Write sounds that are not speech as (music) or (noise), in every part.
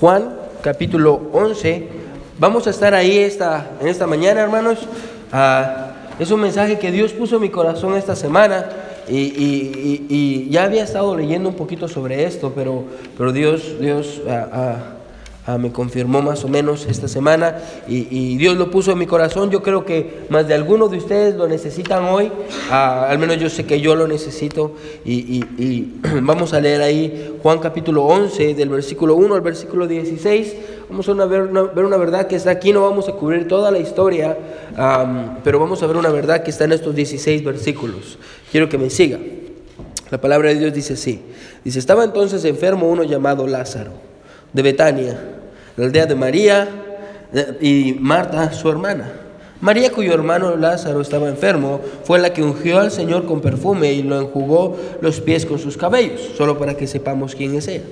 Juan capítulo 11. Vamos a estar ahí esta, en esta mañana, hermanos. Ah, es un mensaje que Dios puso en mi corazón esta semana y, ya había estado leyendo un poquito sobre esto, pero, pero Dios, Dios ah, ah, Ah, me confirmó más o menos esta semana y, Dios lo puso en mi corazón. Yo creo que más de algunos de ustedes lo necesitan hoy, ah, al menos yo sé que yo lo necesito y, (clears throat) vamos a leer ahí Juan capítulo 11 del versículo 1 al versículo 16. Vamos a ver, una, ver una verdad que está aquí, no vamos a cubrir toda la historia, pero vamos a ver una verdad que está en estos 16 versículos. Quiero que me siga. La palabra de Dios dice así. Dice, estaba entonces enfermo uno llamado Lázaro de Betania, la aldea de María y Marta, su hermana. María, cuyo hermano Lázaro estaba enfermo, fue la que ungió al Señor con perfume y lo enjugó los pies con sus cabellos, solo para que sepamos quién es ella.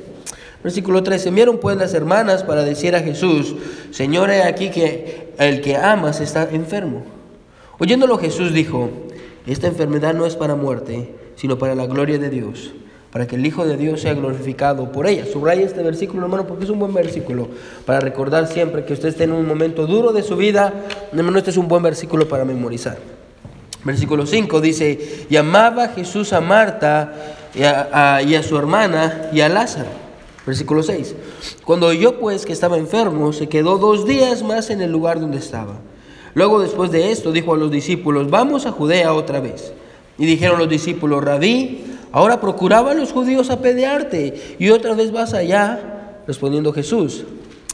Versículo 13. Enviaron pues las hermanas para decir a Jesús, Señor, he aquí que el que amas está enfermo. Oyéndolo Jesús dijo, esta enfermedad no es para muerte, sino para la gloria de Dios para que el Hijo de Dios sea glorificado por ella. Subraya este versículo, hermano, porque es un buen versículo para recordar siempre que usted esté en un momento duro de su vida. Hermano, este es un buen versículo para memorizar. Versículo 5 dice, llamaba Jesús a Marta y a, y a su hermana y a Lázaro. Versículo 6. Cuando oyó pues que estaba enfermo, se quedó dos días más en el lugar donde estaba. Luego después de esto dijo a los discípulos, vamos a Judea otra vez. Y dijeron los discípulos, rabí, Ahora procuraban los judíos apedrearte y otra vez vas allá, respondiendo Jesús,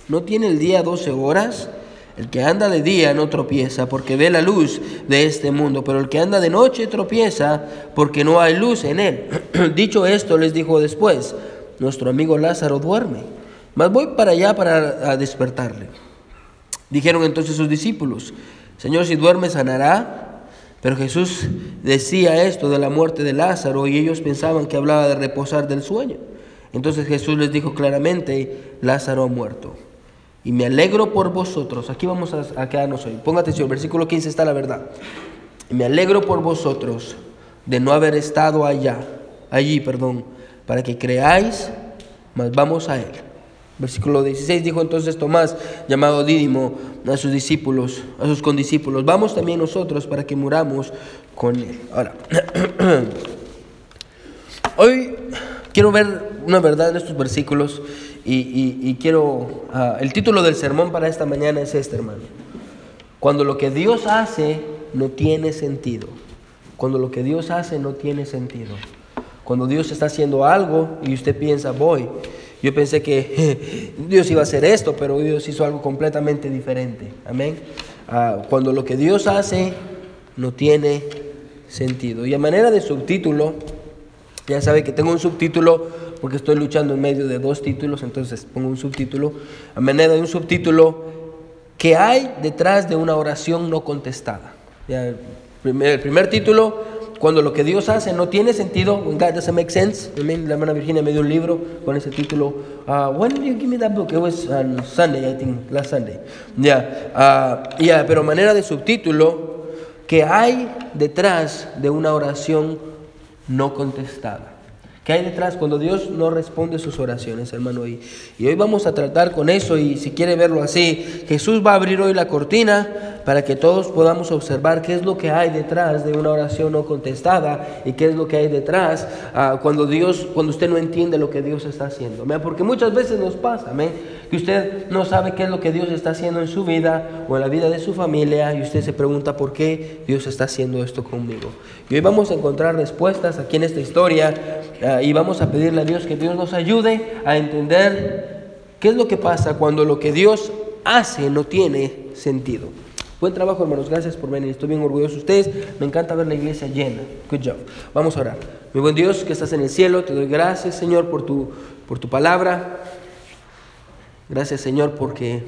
¿no tiene el día doce horas? El que anda de día no tropieza porque ve la luz de este mundo, pero el que anda de noche tropieza porque no hay luz en él. (clears throat) Dicho esto, les dijo después, nuestro amigo Lázaro duerme, mas voy para allá para despertarle. Dijeron entonces sus discípulos, Señor, si duerme sanará. Pero Jesús decía esto de la muerte de Lázaro y ellos pensaban que hablaba de reposar del sueño. Entonces Jesús les dijo claramente, Lázaro ha muerto. Y me alegro por vosotros. Aquí vamos a, quedarnos hoy. Ponga atención, versículo 15 está la verdad. Me alegro por vosotros de no haber estado allá, allí, perdón, para que creáis, mas vamos a él. Versículo 16 dijo entonces Tomás, llamado Dídimo, a sus discípulos, a sus condiscípulos, vamos también nosotros para que muramos con él. Ahora, (clears throat) hoy quiero ver una verdad en estos versículos y, quiero, ah, el título del sermón para esta mañana es este, hermano. Cuando lo que Dios hace no tiene sentido. Cuando lo que Dios hace no tiene sentido. Cuando Dios está haciendo algo y usted piensa, voy yo pensé que (laughs) Dios iba a hacer esto, pero Dios hizo algo completamente diferente. Amén. Ah, cuando lo que Dios hace no tiene sentido. Y a manera de subtítulo, ya sabe que tengo un subtítulo porque estoy luchando en medio de dos títulos, entonces pongo un subtítulo. A manera de un subtítulo, ¿qué hay detrás de una oración no contestada? el primer título, cuando lo que Dios hace no tiene sentido, when God doesn't make sense. I la hermana Virginia me dio un libro con ese título. Uh, when did you give me that book? It was on Sunday, I think, last Sunday. Yeah. yeah, pero manera de subtítulo, que hay detrás de una oración no contestada. ¿Qué hay detrás cuando Dios no responde sus oraciones, hermano? Y, y hoy vamos a tratar con eso y si quiere verlo así, Jesús va a abrir hoy la cortina para que todos podamos observar qué es lo que hay detrás de una oración no contestada y qué es lo que hay detrás uh, cuando Dios, cuando usted no entiende lo que Dios está haciendo. Porque muchas veces nos pasa, que usted no sabe qué es lo que Dios está haciendo en su vida o en la vida de su familia y usted se pregunta por qué Dios está haciendo esto conmigo. Y hoy vamos a encontrar respuestas aquí en esta historia uh, y vamos a pedirle a Dios que Dios nos ayude a entender qué es lo que pasa cuando lo que Dios hace no tiene sentido. Buen trabajo, hermanos. Gracias por venir. Estoy bien orgulloso de ustedes. Me encanta ver la iglesia llena. Good job. Vamos a orar. Mi buen Dios que estás en el cielo, te doy gracias, Señor, por tu, por tu palabra. Gracias, Señor, porque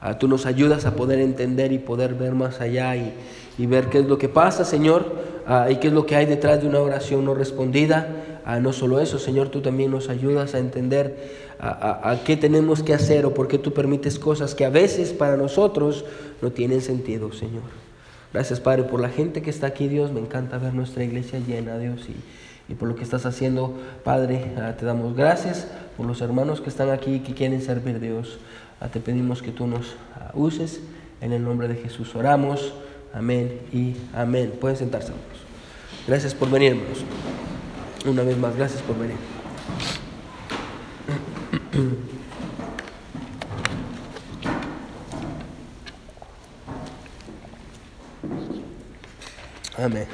ah, tú nos ayudas a poder entender y poder ver más allá y, y ver qué es lo que pasa, Señor, ah, y qué es lo que hay detrás de una oración no respondida. Ah, no solo eso, Señor, tú también nos ayudas a entender a, qué tenemos que hacer o por qué tú permites cosas que a veces para nosotros no tienen sentido, Señor. Gracias, Padre, por la gente que está aquí, Dios. Me encanta ver nuestra iglesia llena, Dios. Y, y por lo que estás haciendo, Padre. Ah, te damos gracias por los hermanos que están aquí y que quieren servir a Dios. Ah, te pedimos que tú nos ah, uses. En el nombre de Jesús oramos. Amén y amén. Pueden sentarse, hermanos. Gracias por venir, hermanos. Una vez más, gracias por venir. Amén.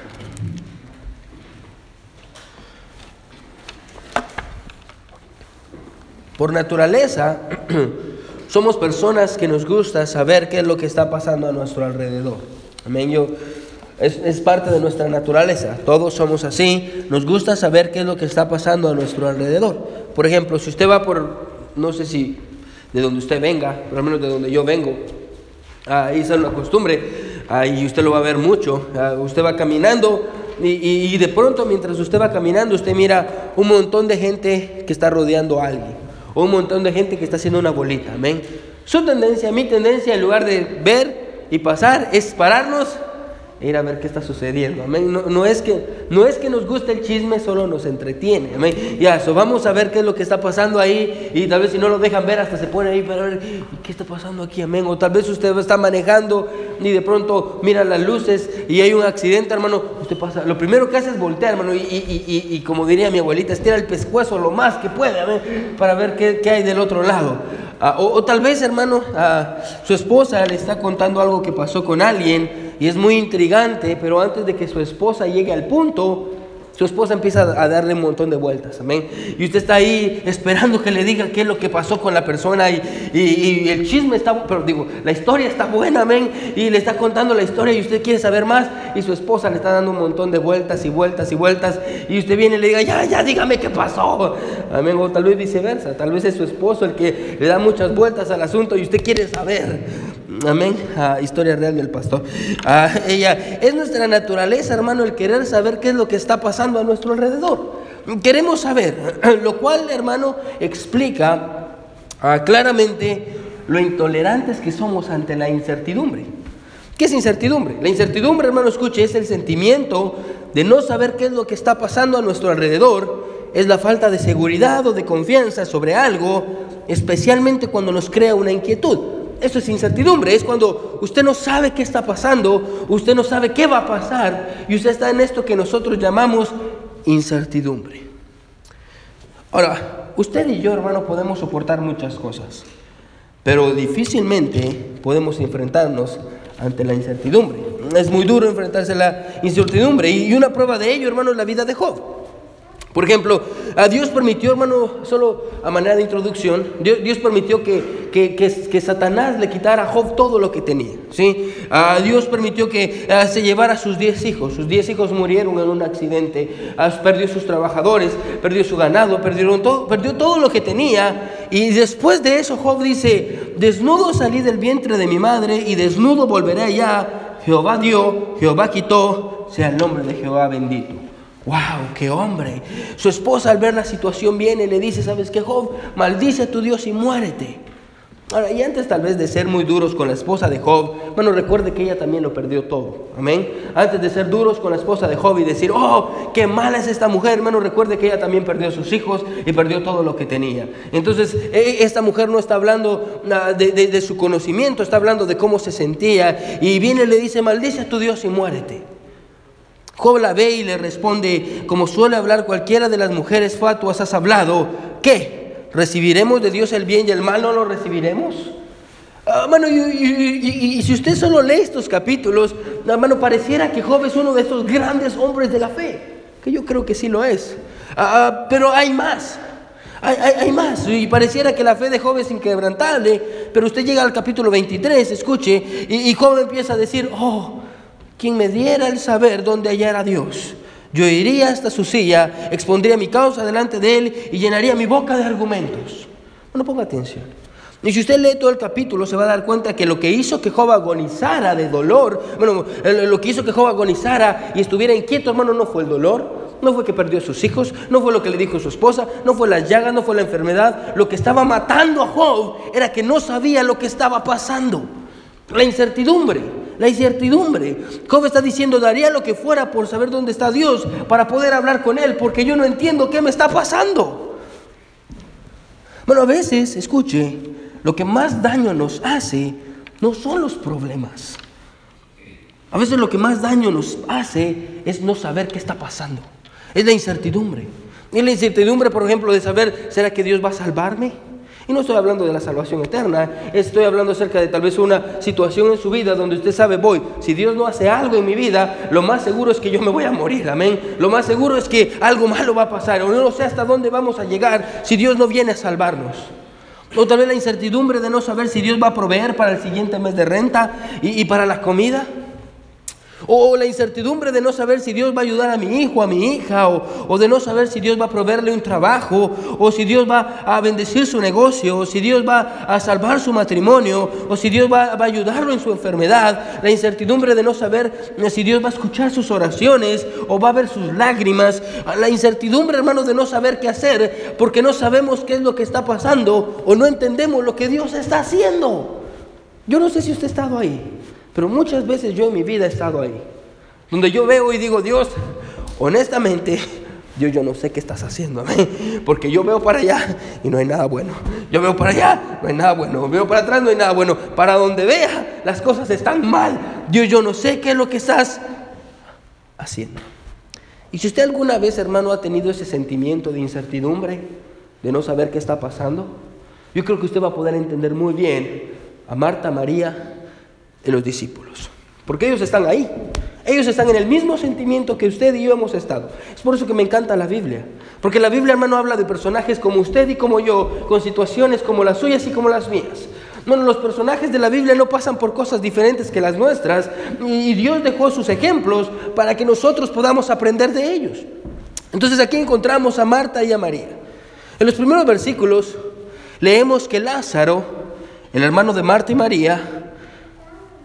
Por naturaleza, (clears throat) somos personas que nos gusta saber qué es lo que está pasando a nuestro alrededor. Amén. Yo, es, es, parte de nuestra naturaleza. Todos somos así. Nos gusta saber qué es lo que está pasando a nuestro alrededor. Por ejemplo, si usted va por, no sé si de donde usted venga, por lo menos de donde yo vengo, ahí es una costumbre y usted lo va a ver mucho. usted va caminando y, y, de pronto mientras usted va caminando, usted mira un montón de gente que está rodeando a alguien, o un montón de gente que está haciendo una bolita. Amén. Su tendencia, mi tendencia, en lugar de ver y pasar, es pararnos ir a ver qué está sucediendo. Amén. No, es que, no es que nos guste el chisme, solo nos entretiene. Amén. Ya, eso vamos a ver qué es lo que está pasando ahí. Y tal vez si no lo dejan ver, hasta se pone ahí para ver qué está pasando aquí. Amén. O tal vez usted está manejando y de pronto mira las luces y hay un accidente, hermano. Usted pasa. Lo primero que hace es voltear, hermano. Y, y, y, como diría mi abuelita, estira el pescuezo lo más que puede, amén, para ver qué, qué hay del otro lado. Ah, o, tal vez, hermano, su esposa le está contando algo que pasó con alguien y es muy intrigante, pero antes de que su esposa llegue al punto, su esposa empieza a darle un montón de vueltas, amén. Y usted está ahí esperando que le diga qué es lo que pasó con la persona y, y, el chisme está, pero digo, la historia está buena, amén. Y le está contando la historia y usted quiere saber más y su esposa le está dando un montón de vueltas y vueltas y vueltas y usted viene y le diga, ya, ya, dígame qué pasó, amén. O tal vez viceversa, tal vez es su esposo el que le da muchas vueltas al asunto y usted quiere saber, Amén. Ah, historia real del pastor. Ah, ella es nuestra naturaleza, hermano, el querer saber qué es lo que está pasando a nuestro alrededor. Queremos saber, (clears throat) lo cual, hermano, explica ah, claramente lo intolerantes que somos ante la incertidumbre. ¿Qué es incertidumbre? La incertidumbre, hermano, escuche, es el sentimiento de no saber qué es lo que está pasando a nuestro alrededor. Es la falta de seguridad o de confianza sobre algo, especialmente cuando nos crea una inquietud eso es incertidumbre, es cuando usted no sabe qué está pasando, usted no sabe qué va a pasar y usted está en esto que nosotros llamamos incertidumbre. Ahora, usted y yo, hermano, podemos soportar muchas cosas, pero difícilmente podemos enfrentarnos ante la incertidumbre. Es muy duro enfrentarse a la incertidumbre y una prueba de ello, hermano, es la vida de Job. Por ejemplo, a Dios permitió, hermano, solo a manera de introducción, Dios, permitió que, que, Satanás le quitara a Job todo lo que tenía. ¿sí? A Dios permitió que ah, se llevara sus diez hijos. Sus diez hijos murieron en un accidente. Ah, perdió sus trabajadores, perdió su ganado, perdió todo lo que tenía. Y después de eso Job dice, desnudo salí del vientre de mi madre y desnudo volveré allá. Jehová dio, Jehová quitó, sea el nombre de Jehová bendito. ¡Wow! ¡Qué hombre! Su esposa al ver la situación viene y le dice, ¿sabes qué, Job? Maldice a tu Dios y muérete. Ahora, y antes tal vez de ser muy duros con la esposa de Job, bueno, recuerde que ella también lo perdió todo. Amén. Antes de ser duros con la esposa de Job y decir, oh, qué mala es esta mujer, hermano, recuerde que ella también perdió a sus hijos y perdió todo lo que tenía. Entonces, e, esta mujer no está hablando de, de su conocimiento, está hablando de cómo se sentía. Y viene y le dice, maldice a tu Dios y muérete. Job la ve y le responde, como suele hablar cualquiera de las mujeres fatuas, has hablado, ¿qué? ¿Recibiremos de Dios el bien y el mal no lo recibiremos? Hermano, y, si usted solo lee estos capítulos, hermano, pareciera que Job es uno de estos grandes hombres de la fe, que yo creo que sí lo es. Ah, ah, pero hay más, hay, hay, más, y pareciera que la fe de Job es inquebrantable, pero usted llega al capítulo 23, escuche, y, y Job empieza a decir, oh, quien me diera el saber dónde hallar a Dios. Yo iría hasta su silla, expondría mi causa delante de él y llenaría mi boca de argumentos. Bueno, ponga atención. Y si usted lee todo el capítulo, se va a dar cuenta que lo que hizo que Job agonizara de dolor, bueno, lo que hizo que Job agonizara y estuviera inquieto, hermano, no fue el dolor, no fue que perdió a sus hijos, no fue lo que le dijo su esposa, no fue las llagas, no fue la enfermedad. Lo que estaba matando a Job era que no sabía lo que estaba pasando. La incertidumbre. La incertidumbre. Job está diciendo, daría lo que fuera por saber dónde está Dios, para poder hablar con Él, porque yo no entiendo qué me está pasando. Bueno, a veces, escuche, lo que más daño nos hace no son los problemas. A veces lo que más daño nos hace es no saber qué está pasando. Es la incertidumbre. Es la incertidumbre, por ejemplo, de saber, ¿será que Dios va a salvarme? Y no estoy hablando de la salvación eterna, estoy hablando acerca de tal vez una situación en su vida donde usted sabe, voy, si Dios no hace algo en mi vida, lo más seguro es que yo me voy a morir, amén. Lo más seguro es que algo malo va a pasar, o no sé hasta dónde vamos a llegar si Dios no viene a salvarnos. O tal vez la incertidumbre de no saber si Dios va a proveer para el siguiente mes de renta y, y para la comida. O la incertidumbre de no saber si Dios va a ayudar a mi hijo, a mi hija, o, de no saber si Dios va a proveerle un trabajo, o si Dios va a bendecir su negocio, o si Dios va a salvar su matrimonio, o si Dios va, va a ayudarlo en su enfermedad. La incertidumbre de no saber si Dios va a escuchar sus oraciones o va a ver sus lágrimas. La incertidumbre, hermano, de no saber qué hacer, porque no sabemos qué es lo que está pasando o no entendemos lo que Dios está haciendo. Yo no sé si usted ha estado ahí. Pero muchas veces yo en mi vida he estado ahí, donde yo veo y digo, Dios, honestamente, (laughs) Dios, yo no sé qué estás haciendo, porque yo veo para allá y no hay nada bueno. Yo veo para allá, no hay nada bueno. Veo para atrás, no hay nada bueno. Para donde vea, las cosas están mal. Dios, yo no sé qué es lo que estás haciendo. Y si usted alguna vez, hermano, ha tenido ese sentimiento de incertidumbre, de no saber qué está pasando, yo creo que usted va a poder entender muy bien a Marta, María de los discípulos. Porque ellos están ahí. Ellos están en el mismo sentimiento que usted y yo hemos estado. Es por eso que me encanta la Biblia. Porque la Biblia, hermano, habla de personajes como usted y como yo, con situaciones como las suyas y como las mías. Bueno, los personajes de la Biblia no pasan por cosas diferentes que las nuestras y Dios dejó sus ejemplos para que nosotros podamos aprender de ellos. Entonces aquí encontramos a Marta y a María. En los primeros versículos leemos que Lázaro, el hermano de Marta y María,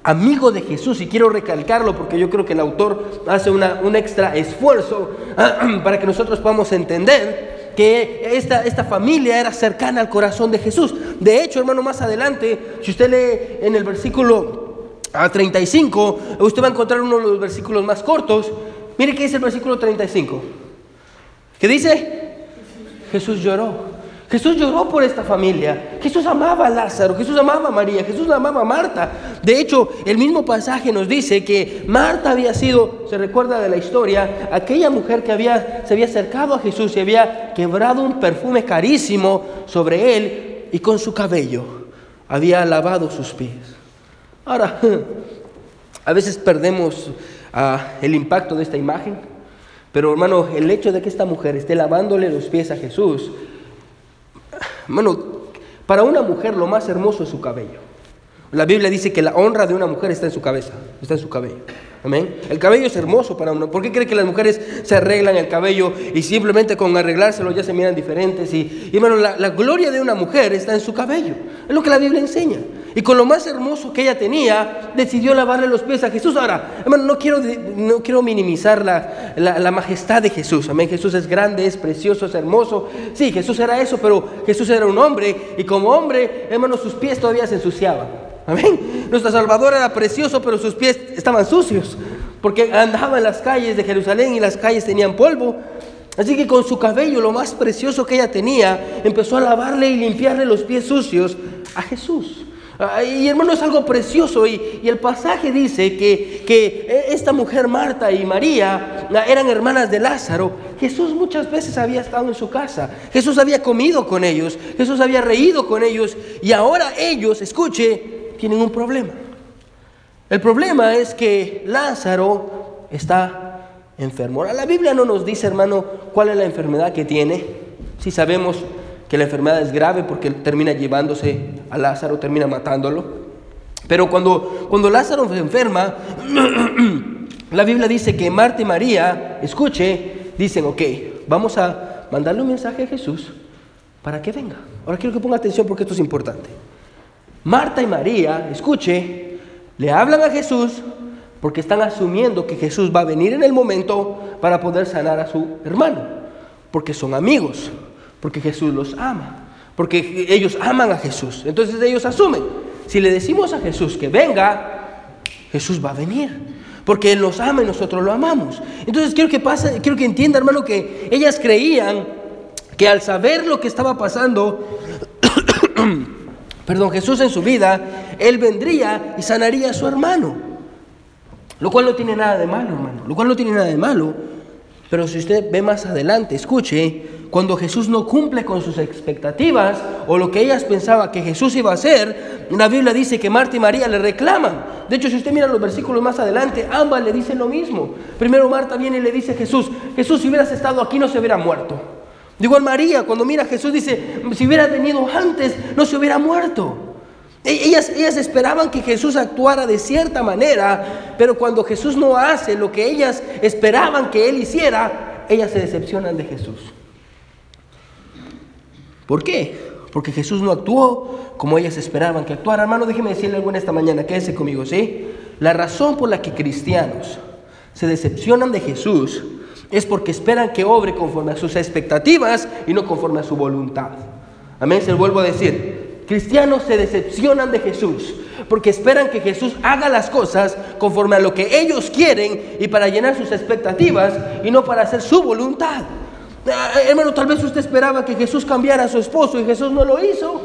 amigo de Jesús, y quiero recalcarlo porque yo creo que el autor hace un extra esfuerzo (clears throat) para que nosotros podamos entender que esta, esta familia era cercana al corazón de Jesús. De hecho, hermano, más adelante, si usted lee en el versículo 35, usted va a encontrar uno de los versículos más cortos. Mire qué dice el versículo 35. ¿Qué dice? Jesús lloró. Jesús lloró por esta familia. Jesús amaba a Lázaro, Jesús amaba a María, Jesús amaba a Marta. De hecho, el mismo pasaje nos dice que Marta había sido, se recuerda de la historia, aquella mujer que había, se había acercado a Jesús y había quebrado un perfume carísimo sobre él y con su cabello había lavado sus pies. Ahora, (laughs) a veces perdemos ah, el impacto de esta imagen, pero hermano, el hecho de que esta mujer esté lavándole los pies a Jesús, bueno, para una mujer lo más hermoso es su cabello. La Biblia dice que la honra de una mujer está en su cabeza, está en su cabello. Amén. El cabello es hermoso para uno. ¿Por qué cree que las mujeres se arreglan el cabello y simplemente con arreglárselo ya se miran diferentes? Y, y bueno, la, gloria de una mujer está en su cabello. Es lo que la Biblia enseña. Y con lo más hermoso que ella tenía, decidió lavarle los pies a Jesús. Ahora, hermano, no quiero, no quiero minimizar la, la, majestad de Jesús. Amén. Jesús es grande, es precioso, es hermoso. Sí, Jesús era eso, pero Jesús era un hombre. Y como hombre, hermano, sus pies todavía se ensuciaban. Amén. Nuestro Salvador era precioso, pero sus pies estaban sucios, porque andaba en las calles de Jerusalén y las calles tenían polvo. Así que con su cabello, lo más precioso que ella tenía, empezó a lavarle y limpiarle los pies sucios a Jesús. Y hermano, es algo precioso. Y, el pasaje dice que, que, esta mujer, Marta y María, eran hermanas de Lázaro. Jesús muchas veces había estado en su casa. Jesús había comido con ellos. Jesús había reído con ellos. Y ahora ellos, escuche, tienen un problema. El problema es que Lázaro está enfermo. la Biblia no nos dice, hermano, cuál es la enfermedad que tiene. Si sabemos que la enfermedad es grave porque termina llevándose a Lázaro, termina matándolo. Pero cuando, cuando Lázaro se enferma, (clears throat) la Biblia dice que Marta y María, escuche, dicen, ok, vamos a mandarle un mensaje a Jesús para que venga. Ahora quiero que ponga atención porque esto es importante. Marta y María, escuche, le hablan a Jesús porque están asumiendo que Jesús va a venir en el momento para poder sanar a su hermano, porque son amigos, porque Jesús los ama, porque ellos aman a Jesús. Entonces ellos asumen, si le decimos a Jesús que venga, Jesús va a venir. Porque Él nos ama y nosotros lo amamos. Entonces quiero que pase, quiero que entienda, hermano, que ellas creían que al saber lo que estaba pasando, (coughs) perdón, Jesús en su vida, Él vendría y sanaría a su hermano. Lo cual no tiene nada de malo, hermano. Lo cual no tiene nada de malo. Pero si usted ve más adelante, escuche, cuando Jesús no cumple con sus expectativas o lo que ellas pensaban que Jesús iba a hacer, la Biblia dice que Marta y María le reclaman. De hecho, si usted mira los versículos más adelante, ambas le dicen lo mismo. Primero Marta viene y le dice a Jesús, Jesús, si hubieras estado aquí no se hubiera muerto. De igual María, cuando mira a Jesús, dice, si hubiera venido antes, no se hubiera muerto. E-, ellas, ellas esperaban que Jesús actuara de cierta manera, pero cuando Jesús no hace lo que ellas esperaban que Él hiciera, ellas se decepcionan de Jesús. ¿Por qué? Porque Jesús no actuó como ellas esperaban que actuara. Hermano, déjeme decirle algo en esta mañana, quédese conmigo, ¿sí? La razón por la que cristianos se decepcionan de Jesús es porque esperan que obre conforme a sus expectativas y no conforme a su voluntad. Amén, se lo vuelvo a decir. Cristianos se decepcionan de Jesús porque esperan que Jesús haga las cosas conforme a lo que ellos quieren y para llenar sus expectativas y no para hacer su voluntad. Ah, hermano, tal vez usted esperaba que Jesús cambiara a su esposo y Jesús no lo hizo.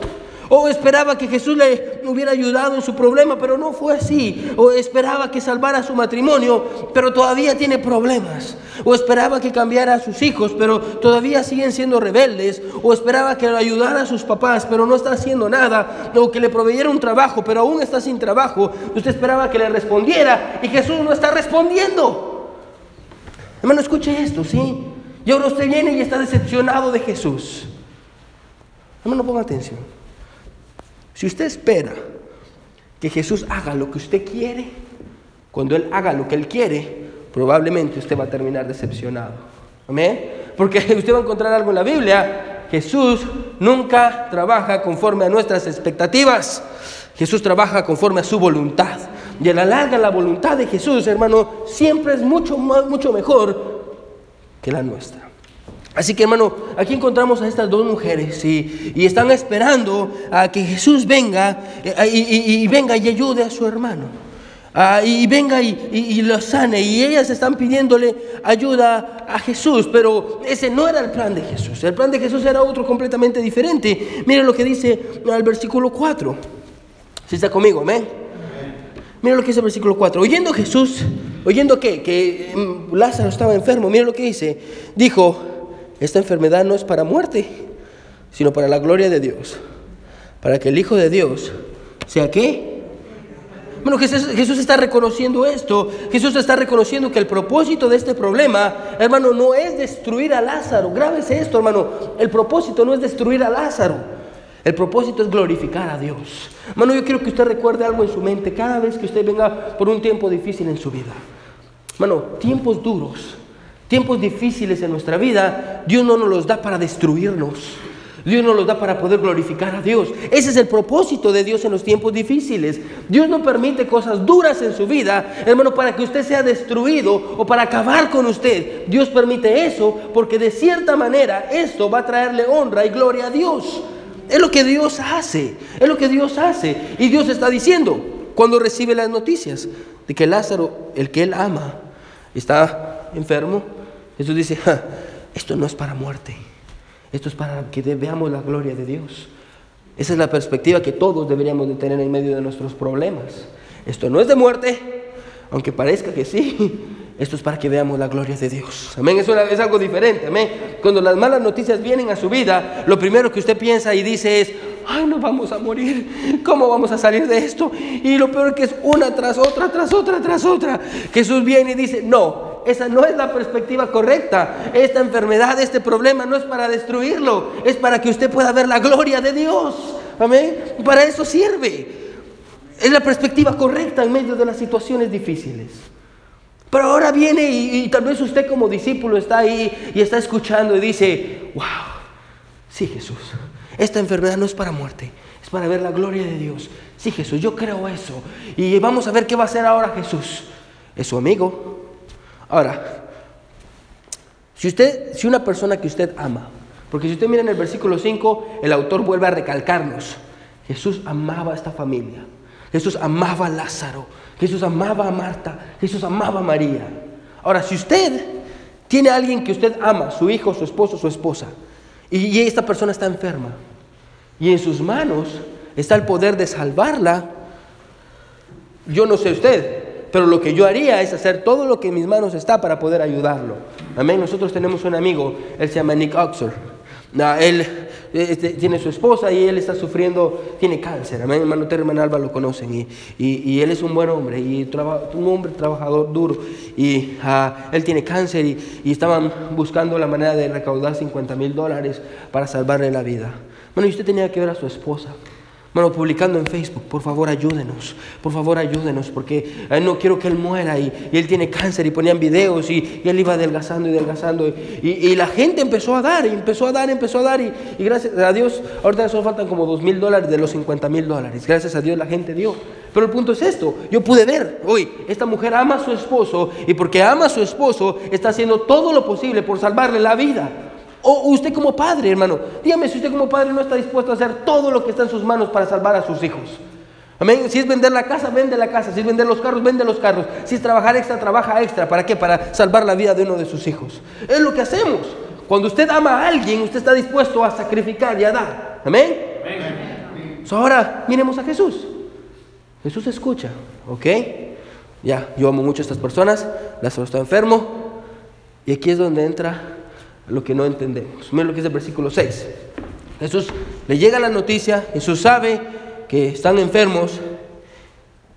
O esperaba que Jesús le hubiera ayudado en su problema, pero no fue así. O esperaba que salvara su matrimonio, pero todavía tiene problemas. O esperaba que cambiara a sus hijos, pero todavía siguen siendo rebeldes. O esperaba que ayudara a sus papás, pero no está haciendo nada. O que le proveyera un trabajo, pero aún está sin trabajo. Usted esperaba que le respondiera y Jesús no está respondiendo. Hermano, escuche esto, ¿sí? Y ahora usted viene y está decepcionado de Jesús. No ponga atención. Si usted espera que Jesús haga lo que usted quiere, cuando Él haga lo que Él quiere, probablemente usted va a terminar decepcionado. ¿Amén? Porque (laughs) usted va a encontrar algo en la Biblia. Jesús nunca trabaja conforme a nuestras expectativas. Jesús trabaja conforme a su voluntad. Y a la larga la voluntad de Jesús, hermano, siempre es mucho, mucho mejor que la nuestra. Así que hermano, aquí encontramos a estas dos mujeres y, están esperando a que Jesús venga eh, y, venga y ayude a su hermano. Ah, y venga y, lo sane. Y ellas están pidiéndole ayuda a Jesús, pero ese no era el plan de Jesús. El plan de Jesús era otro completamente diferente. Miren lo que dice el versículo 4. Si está conmigo, amén. Mira lo que dice el versículo 4. Oyendo Jesús, oyendo que, que mm, Lázaro estaba enfermo, mira lo que dice. Dijo, esta enfermedad no es para muerte, sino para la gloria de Dios. Para que el Hijo de Dios sea qué? Bueno, Jesús, Jesús, está reconociendo esto. Jesús está reconociendo que el propósito de este problema, hermano, no es destruir a Lázaro. Grábese esto, hermano. El propósito no es destruir a Lázaro. El propósito es glorificar a Dios. Hermano, yo quiero que usted recuerde algo en su mente cada vez que usted venga por un tiempo difícil en su vida. Hermano, tiempos duros, tiempos difíciles en nuestra vida, Dios no nos los da para destruirnos. Dios nos los da para poder glorificar a Dios. Ese es el propósito de Dios en los tiempos difíciles. Dios no permite cosas duras en su vida, hermano, para que usted sea destruido o para acabar con usted. Dios permite eso porque de cierta manera esto va a traerle honra y gloria a Dios. Es lo que Dios hace, es lo que Dios hace. Y Dios está diciendo, cuando recibe las noticias de que Lázaro, el que él ama, está enfermo, Jesús dice, esto no es para muerte, esto es para que veamos la gloria de Dios. Esa es la perspectiva que todos deberíamos de tener en medio de nuestros problemas. Esto no es de muerte, aunque parezca que sí, esto es para que veamos la gloria de Dios. Amén. Eso es algo diferente. Amén. Cuando las malas noticias vienen a su vida, lo primero que usted piensa y dice es, ay, no vamos a morir. ¿Cómo vamos a salir de esto? Y lo peor que es una tras otra, tras otra, tras otra. Jesús viene y dice, no, esa no es la perspectiva correcta. Esta enfermedad, este problema no es para destruirlo, es para que usted pueda ver la gloria de Dios. Amén. Para eso sirve. Es la perspectiva correcta en medio de las situaciones difíciles. Pero ahora viene y, tal vez usted como discípulo está ahí y está escuchando y dice, wow, sí Jesús, esta enfermedad no es para muerte, es para ver la gloria de Dios. Sí Jesús, yo creo eso. Y vamos a ver qué va a hacer ahora Jesús. Es su amigo. Ahora, si usted, si una persona que usted ama, porque si usted mira en el versículo 5, el autor vuelve a recalcarnos, Jesús amaba a esta familia. Jesús amaba a Lázaro. Jesús amaba a Marta. Jesús amaba a María. Ahora, si usted tiene a alguien que usted ama, su hijo, su esposo, su esposa, y esta persona está enferma, y en sus manos está el poder de salvarla, yo no sé usted, pero lo que yo haría es hacer todo lo que en mis manos está para poder ayudarlo. Amén. Nosotros tenemos un amigo, él se llama Nick Oxford. Él este, tiene su esposa y él está sufriendo, tiene cáncer. Amén. Hermano Terry y Alba lo conocen. Y, y, él es un buen hombre, y un hombre trabajador duro. Y ah, él tiene cáncer y, y, estaban buscando la manera de recaudar 50 mil dólares para salvarle la vida. Bueno, y usted tenía que ver a su esposa. Bueno, publicando en Facebook, por favor ayúdenos, por favor ayúdenos, porque eh, no quiero que él muera y, él tiene cáncer y ponían videos y, él iba adelgazando y adelgazando y, la gente empezó a dar y empezó a dar, empezó a dar y, gracias a Dios, ahorita solo faltan como dos mil dólares de los 50 mil dólares, gracias a Dios la gente dio. Pero el punto es esto, yo pude ver, hoy, esta mujer ama a su esposo y porque ama a su esposo está haciendo todo lo posible por salvarle la vida. O usted como padre, hermano, dígame si usted como padre no está dispuesto a hacer todo lo que está en sus manos para salvar a sus hijos. Amén. Si es vender la casa, vende la casa. Si es vender los carros, vende los carros. Si es trabajar extra, trabaja extra. ¿Para qué? Para salvar la vida de uno de sus hijos. Es lo que hacemos. Cuando usted ama a alguien, usted está dispuesto a sacrificar y a dar. Amén. ahora miremos a Jesús. Jesús escucha, ¿ok? Ya, yo amo mucho a estas personas. Lázaro está enfermo. Y aquí es donde entra lo que no entendemos. Miren lo que es el versículo 6. Jesús le llega la noticia, Jesús sabe que están enfermos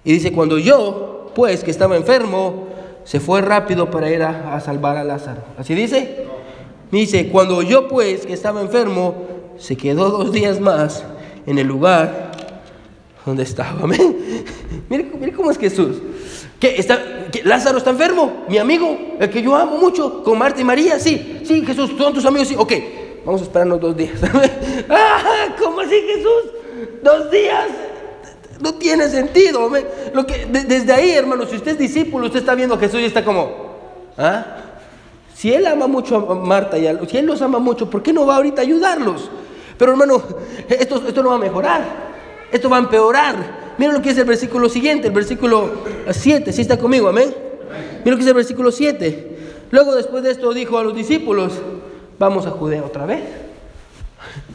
y dice, cuando yo, pues, que estaba enfermo, se fue rápido para ir a, salvar a Lázaro. ¿Así dice? Dice, cuando yo, pues, que estaba enfermo, se quedó dos días más en el lugar donde estaba. (laughs) mire, mire cómo es Jesús. ¿Qué, está, Lázaro está enfermo, mi amigo, el que yo amo mucho, con Marta y María, sí, sí, Jesús, son tus amigos, sí, ok, vamos a esperarnos dos días. (laughs) ah, ¿Cómo así Jesús? Dos días, no tiene sentido. Lo que, desde ahí, hermano, si usted es discípulo, usted está viendo a Jesús y está como, ¿ah? Si él ama mucho a Marta y a, si él los ama mucho, ¿por qué no va ahorita a ayudarlos? Pero hermano, esto, esto no va a mejorar, esto va a empeorar. Mira lo que es el versículo siguiente, el versículo 7, si está conmigo, amén. Mira lo que es el versículo 7. Luego después de esto dijo a los discípulos, vamos a Judea otra vez.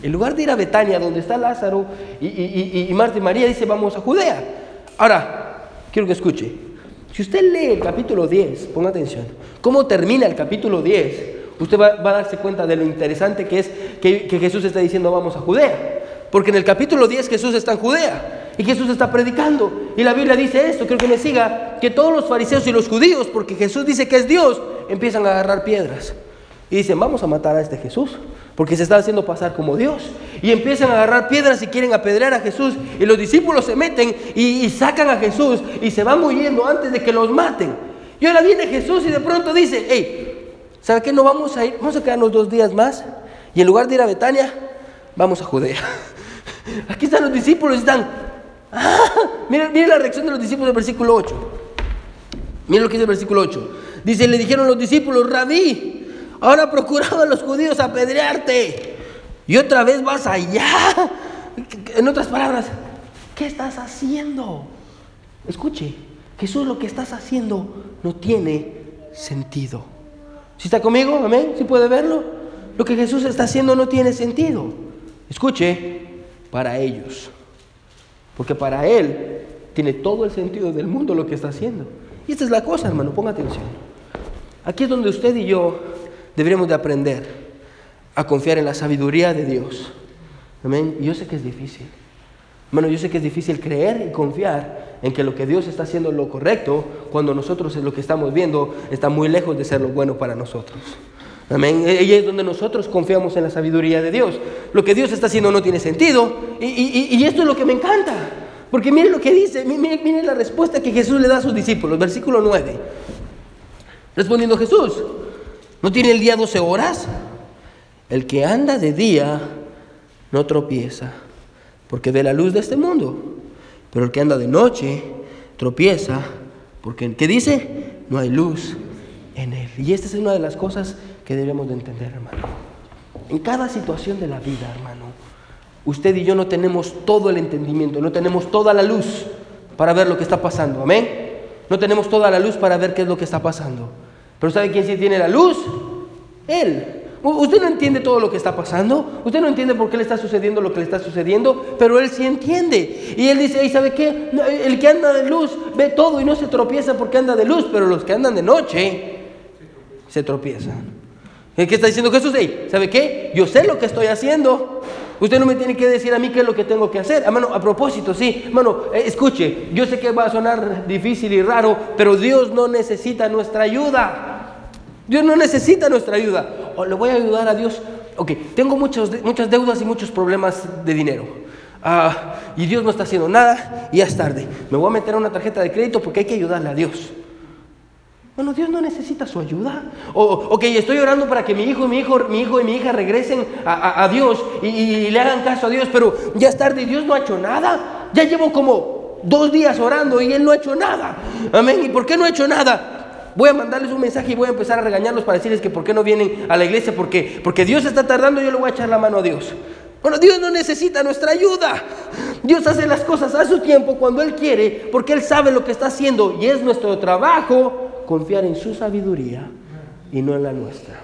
En lugar de ir a Betania, donde está Lázaro y, Marta y María, dice, vamos a Judea. Ahora, quiero que escuche. Si usted lee el capítulo 10, ponga atención, cómo termina el capítulo 10, usted va, a darse cuenta de lo interesante que es que, que Jesús está diciendo, vamos a Judea. Porque en el capítulo 10 Jesús está en Judea. Y Jesús está predicando. Y la Biblia dice esto, creo que me siga, que todos los fariseos y los judíos, porque Jesús dice que es Dios, empiezan a agarrar piedras. Y dicen, vamos a matar a este Jesús, porque se está haciendo pasar como Dios. Y empiezan a agarrar piedras y quieren apedrear a Jesús. Y los discípulos se meten y, sacan a Jesús y se van huyendo antes de que los maten. Y ahora viene Jesús y de pronto dice, hey, ¿sabe qué? No vamos a ir, vamos a quedarnos dos días más. Y en lugar de ir a Betania, vamos a Judea. (laughs) Aquí están los discípulos, están, (laughs) Miren, la reacción de los discípulos del versículo 8. Miren lo que dice el versículo 8. Dice, le dijeron los discípulos, rabí, ahora procuraban los judíos apedrearte. Y otra vez vas allá. En otras palabras, ¿qué estás haciendo? Escuche, Jesús lo que estás haciendo no tiene sentido. ¿Si está conmigo? Amén. ¿Si puede verlo? Lo que Jesús está haciendo no tiene sentido. Escuche, para ellos. Porque para Él tiene todo el sentido del mundo lo que está haciendo. Y esta es la cosa, hermano, ponga atención. Aquí es donde usted y yo deberíamos de aprender a confiar en la sabiduría de Dios. Amén. Yo sé que es difícil. Hermano, yo sé que es difícil creer y confiar en que lo que Dios está haciendo es lo correcto cuando nosotros lo que estamos viendo está muy lejos de ser lo bueno para nosotros. Amén. Y es donde nosotros confiamos en la sabiduría de Dios. Lo que Dios está haciendo no tiene sentido. Y, esto es lo que me encanta. Porque miren lo que dice, miren, la respuesta que Jesús le da a sus discípulos. Versículo 9. Respondiendo Jesús, ¿no tiene el día 12 horas? El que anda de día no tropieza, porque ve la luz de este mundo. Pero el que anda de noche tropieza, porque ¿qué dice? No hay luz en él. Y esta es una de las cosas que debemos de entender, hermano. En cada situación de la vida, hermano, usted y yo no tenemos todo el entendimiento, no tenemos toda la luz. para ver lo que está pasando. Amén. No tenemos toda la luz para ver qué es lo que está pasando. Pero ¿sabe quién sí tiene la luz? Él. Usted no entiende todo lo que está pasando, usted no entiende por qué le está sucediendo lo que le está sucediendo, pero él sí entiende. Y él dice, ¿y sabe qué? El que anda de luz ve todo y no se tropieza porque anda de luz, pero los que andan de noche se tropiezan. ¿Qué está diciendo Jesús? ahí? ¿Sabe qué? Yo sé lo que estoy haciendo. Usted no me tiene que decir a mí qué es lo que tengo que hacer. Hermano, a propósito, sí. Hermano, eh, escuche, yo sé que va a sonar difícil y raro, pero Dios no necesita nuestra ayuda. Dios no necesita nuestra ayuda. O le voy a ayudar a Dios. Ok, tengo muchas deudas y muchos problemas de dinero. Ah, y Dios no está haciendo nada y ya es tarde. Me voy a meter a una tarjeta de crédito porque hay que ayudarle a Dios. Bueno, Dios no necesita su ayuda. O, ok, estoy orando para que mi hijo, mi hijo, mi hijo y mi hija regresen a, Dios y, y, le hagan caso a Dios, pero ya es tarde y Dios no ha hecho nada. Ya llevo como dos días orando y Él no ha hecho nada. Amén. ¿Y por qué no ha hecho nada? voy a mandarles un mensaje y voy a empezar a regañarlos para decirles que por qué no vienen a la iglesia, porque, porque Dios está tardando, yo le voy a echar la mano a Dios. Bueno, Dios no necesita nuestra ayuda. Dios hace las cosas a su tiempo cuando Él quiere, porque Él sabe lo que está haciendo y es nuestro trabajo confiar en su sabiduría y no en la nuestra.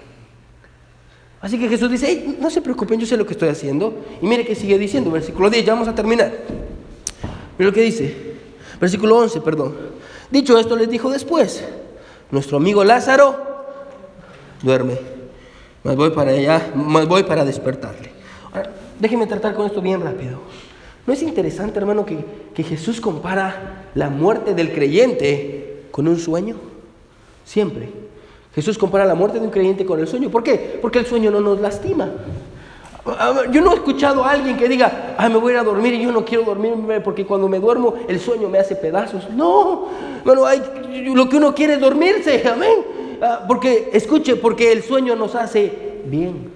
Así que Jesús dice, no se preocupen, yo sé lo que estoy haciendo. Y mire que sigue diciendo, versículo 10, ya vamos a terminar. Mire lo que dice, versículo 11, perdón. Dicho esto, les dijo después, nuestro amigo Lázaro duerme. Más voy para allá, más voy para despertarle. Ahora, déjeme tratar con esto bien rápido. ¿No es interesante, hermano, que, que Jesús compara la muerte del creyente con un sueño? Siempre. Jesús compara la muerte de un creyente con el sueño. ¿Por qué? Porque el sueño no nos lastima. Yo no he escuchado a alguien que diga, ay, me voy a ir a dormir y yo no quiero dormirme porque cuando me duermo el sueño me hace pedazos. No, bueno, hay, lo que uno quiere es dormirse, (laughs) amén. Ah, porque, escuche, porque el sueño nos hace bien.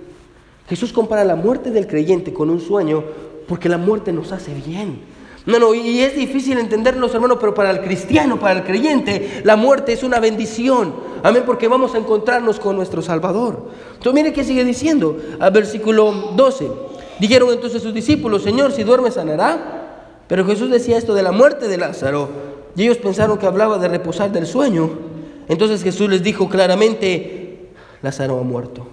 Jesús compara la muerte del creyente con un sueño porque la muerte nos hace bien. No, no, y es difícil entenderlo, hermanos, pero para el cristiano, para el creyente, la muerte es una bendición. Amén, porque vamos a encontrarnos con nuestro Salvador. Entonces, mire qué sigue diciendo, al versículo 12. Dijeron entonces sus discípulos, Señor, si duerme sanará. Pero Jesús decía esto de la muerte de Lázaro, y ellos pensaron que hablaba de reposar del sueño. Entonces Jesús les dijo claramente, Lázaro ha muerto.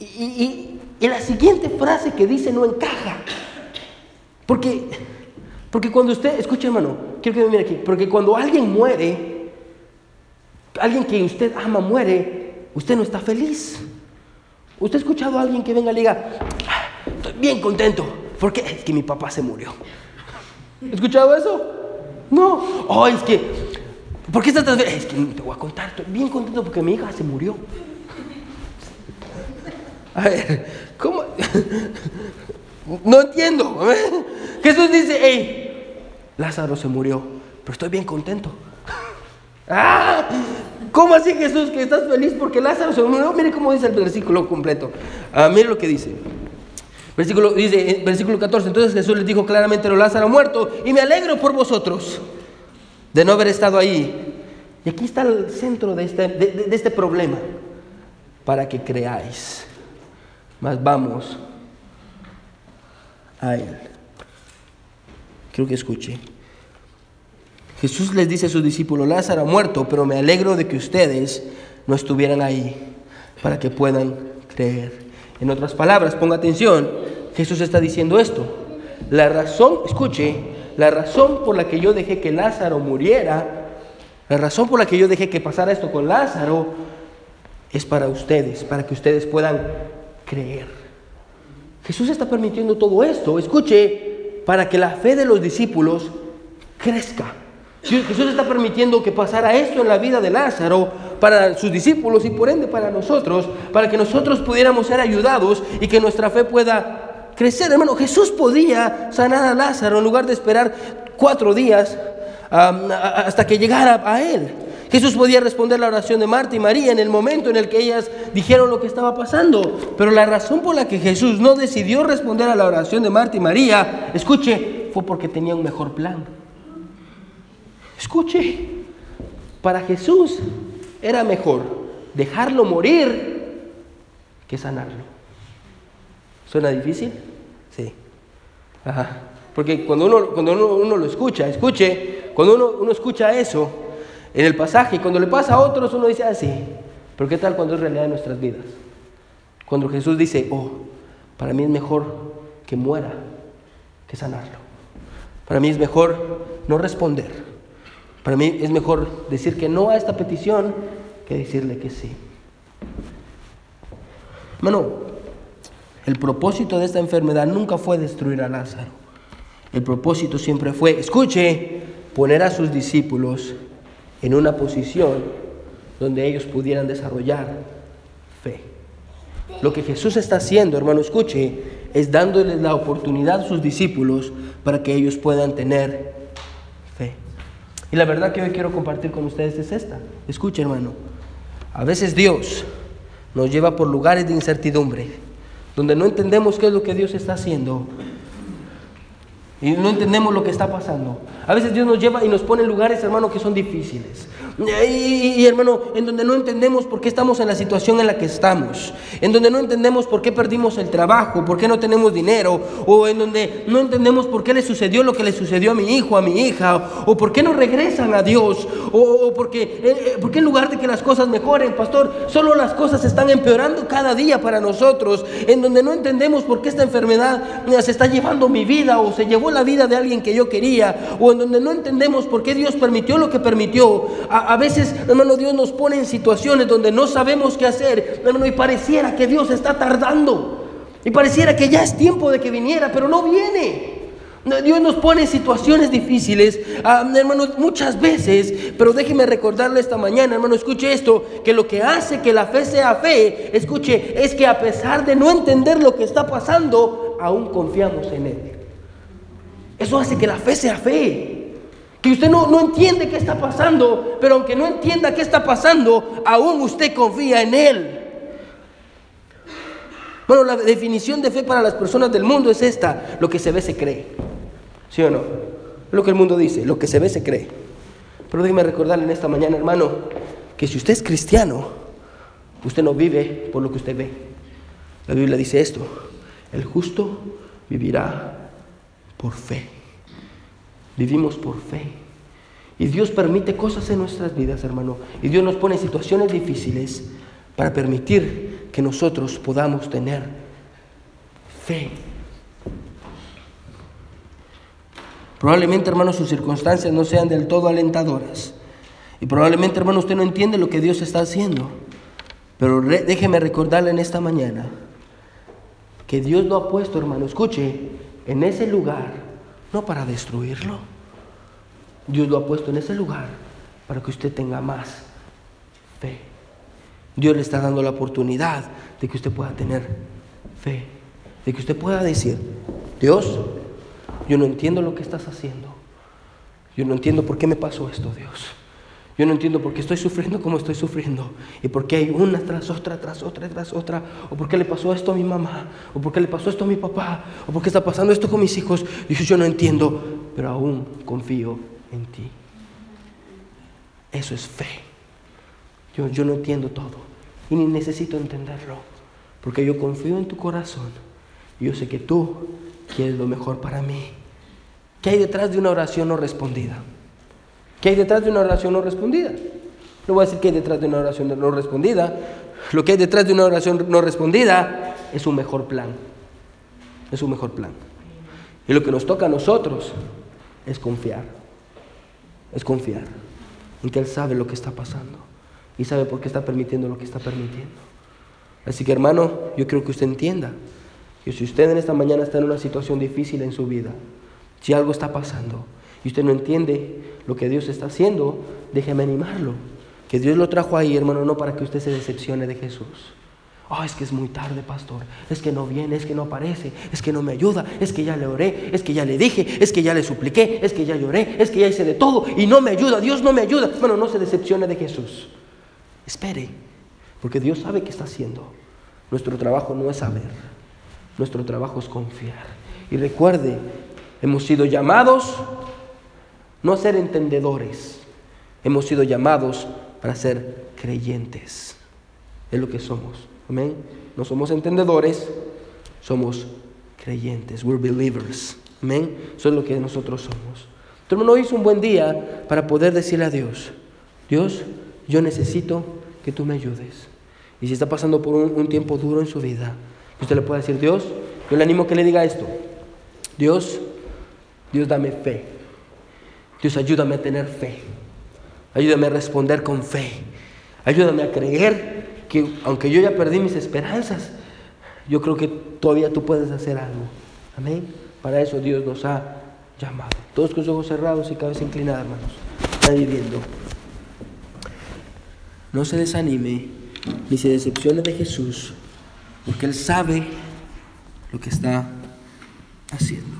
Y, y la siguiente frase que dice no encaja. Porque, porque cuando usted, escuche hermano, quiero que me mire aquí, porque cuando alguien muere, alguien que usted ama muere, usted no está feliz. ¿Usted ha escuchado a alguien que venga y le diga, ah, estoy bien contento, porque es que mi papá se murió? ¿Ha escuchado eso? No. Oh, es que, ¿por qué estás tan Es que te voy a contar, estoy bien contento porque mi hija se murió. A ver, ¿cómo? (laughs) No entiendo. Jesús dice, hey, Lázaro se murió, pero estoy bien contento. (laughs) ¡Ah! ¿Cómo así Jesús que estás feliz porque Lázaro se murió? Mire cómo dice el versículo completo. Ah, mire lo que dice. Versículo, dice, eh, versículo 14. Entonces Jesús les dijo claramente, lo Lázaro muerto, y me alegro por vosotros de no haber estado ahí. Y aquí está el centro de este, de este problema, para que creáis. Mas vamos a Él. Quiero que escuche. Jesús les dice a sus discípulos, Lázaro ha muerto, pero me alegro de que ustedes no estuvieran ahí para que puedan creer. En otras palabras, ponga atención, Jesús está diciendo esto. La razón, escuche, la razón por la que yo dejé que Lázaro muriera, la razón por la que yo dejé que pasara esto con Lázaro, es para ustedes, para que ustedes puedan creer. Jesús está permitiendo todo esto, escuche, para que la fe de los discípulos crezca. Jesús está permitiendo que pasara esto en la vida de Lázaro para sus discípulos y por ende para nosotros, para que nosotros pudiéramos ser ayudados y que nuestra fe pueda crecer. Hermano, Jesús podía sanar a Lázaro en lugar de esperar cuatro días hasta que llegara a él. Jesús podía responder la oración de Marta y María en el momento en el que ellas dijeron lo que estaba pasando. Pero la razón por la que Jesús no decidió responder a la oración de Marta y María, escuche, fue porque tenía un mejor plan. Escuche, para Jesús era mejor dejarlo morir que sanarlo. ¿Suena difícil? Sí. Ajá. Porque cuando uno, cuando uno, lo escucha, escuche, cuando uno, uno escucha eso en el pasaje, cuando le pasa a otros, uno dice así. Ah, pero ¿qué tal cuando es realidad de nuestras vidas? Cuando Jesús dice, oh, para mí es mejor que muera que sanarlo. Para mí es mejor no responder. Para mí es mejor decir que no a esta petición que decirle que sí. Bueno, el propósito de esta enfermedad nunca fue destruir a Lázaro. El propósito siempre fue, escuche, poner a sus discípulos en una posición donde ellos pudieran desarrollar fe. Lo que Jesús está haciendo, hermano, escuche, es dándoles la oportunidad a sus discípulos para que ellos puedan tener fe. Y la verdad que hoy quiero compartir con ustedes es esta. Escuche, hermano. A veces Dios nos lleva por lugares de incertidumbre, donde no entendemos qué es lo que Dios está haciendo y no entendemos lo que está pasando. A veces Dios nos lleva y nos pone en lugares, hermano, que son difíciles. Y, hermano, en donde no entendemos por qué estamos en la situación en la que estamos, en donde no entendemos por qué perdimos el trabajo, por qué no tenemos dinero, o en donde no entendemos por qué le sucedió lo que le sucedió a mi hijo, a mi hija, o por qué no regresan a Dios, o, porque, eh, eh, por qué en lugar de que las cosas mejoren, pastor, solo las cosas están empeorando cada día para nosotros, en donde no entendemos por qué esta enfermedad eh, se está llevando mi vida o se llevó la vida de alguien que yo quería, o en donde no entendemos por qué Dios permitió lo que permitió. Veces, hermano, Dios nos pone en situaciones donde no sabemos qué hacer, hermano, y pareciera que Dios está tardando. Y pareciera que ya es tiempo de que viniera, pero no viene. Dios nos pone en situaciones difíciles, ah, hermano, muchas veces, pero déjeme recordarle esta mañana, hermano, escuche esto, que lo que hace que la fe sea fe, escuche, es que a pesar de no entender lo que está pasando, aún confiamos en Él. Eso hace que la fe sea fe. Que usted no, no entiende qué está pasando, pero aunque no entienda qué está pasando, aún usted confía en Él. Bueno, la definición de fe para las personas del mundo es esta, lo que se ve se cree. ¿Sí o no? Lo que el mundo dice, lo que se ve se cree. Pero déjeme recordarle en esta mañana, hermano, que si usted es cristiano, usted no vive por lo que usted ve. La Biblia dice esto, el justo vivirá por fe. Vivimos por fe. Y Dios permite cosas en nuestras vidas, hermano. Y Dios nos pone en situaciones difíciles para permitir que nosotros podamos tener fe. Probablemente, hermano, sus circunstancias no sean del todo alentadoras. Y probablemente, hermano, usted no entiende lo que Dios está haciendo. Pero déjeme recordarle en esta mañana que Dios lo ha puesto, hermano. Escuche, en ese lugar, no para destruirlo. Dios lo ha puesto en ese lugar para que usted tenga más fe. Dios le está dando la oportunidad de que usted pueda tener fe, de que usted pueda decir, Dios, yo no entiendo lo que estás haciendo. Yo no entiendo por qué me pasó esto, Dios. Yo no entiendo por qué estoy sufriendo como estoy sufriendo. Y por qué hay una tras otra, tras otra, tras otra. O por qué le pasó esto a mi mamá. O por qué le pasó esto a mi papá. O por qué está pasando esto con mis hijos. Y yo, no entiendo, pero aún confío en ti. Eso es fe. Yo, yo no entiendo todo. Y ni necesito entenderlo. Porque yo confío en tu corazón. Yo sé que tú quieres lo mejor para mí. ¿Qué hay detrás de una oración no respondida? ¿Qué hay detrás de una oración no respondida? No voy a decir qué hay detrás de una oración no respondida. Lo que hay detrás de una oración no respondida es un mejor plan. Es un mejor plan. Y lo que nos toca a nosotros es confiar. Es confiar en que Él sabe lo que está pasando y sabe por qué está permitiendo lo que está permitiendo. Así que hermano, yo creo que usted entienda que si usted en esta mañana está en una situación difícil en su vida, si algo está pasando, y usted no entiende lo que Dios está haciendo, déjeme animarlo. Que Dios lo trajo ahí, hermano, no para que usted se decepcione de Jesús. Oh, es que es muy tarde, pastor. Es que no viene, es que no aparece, es que no me ayuda, es que ya le oré, es que ya le dije, es que ya le supliqué, es que ya lloré, es que ya hice de todo y no me ayuda. Dios no me ayuda. Bueno, no se decepcione de Jesús. Espere, porque Dios sabe qué está haciendo. Nuestro trabajo no es saber, nuestro trabajo es confiar. Y recuerde, hemos sido llamados no ser entendedores. Hemos sido llamados para ser creyentes. Es lo que somos. Amén. No somos entendedores, somos creyentes. We're believers. Amén. Eso es lo que nosotros somos. Tu hermano hoy es un buen día para poder decirle a Dios, Dios, yo necesito que tú me ayudes. Y si está pasando por un, tiempo duro en su vida, usted le puede decir, Dios, yo le animo a que le diga esto. Dios, Dios dame fe. Dios ayúdame a tener fe. Ayúdame a responder con fe. Ayúdame a creer que aunque yo ya perdí mis esperanzas, yo creo que todavía tú puedes hacer algo. Amén. Para eso Dios nos ha llamado. Todos con los ojos cerrados y cabeza inclinada, hermanos. Nadie viendo. No se desanime ni se decepcione de Jesús, porque Él sabe lo que está haciendo.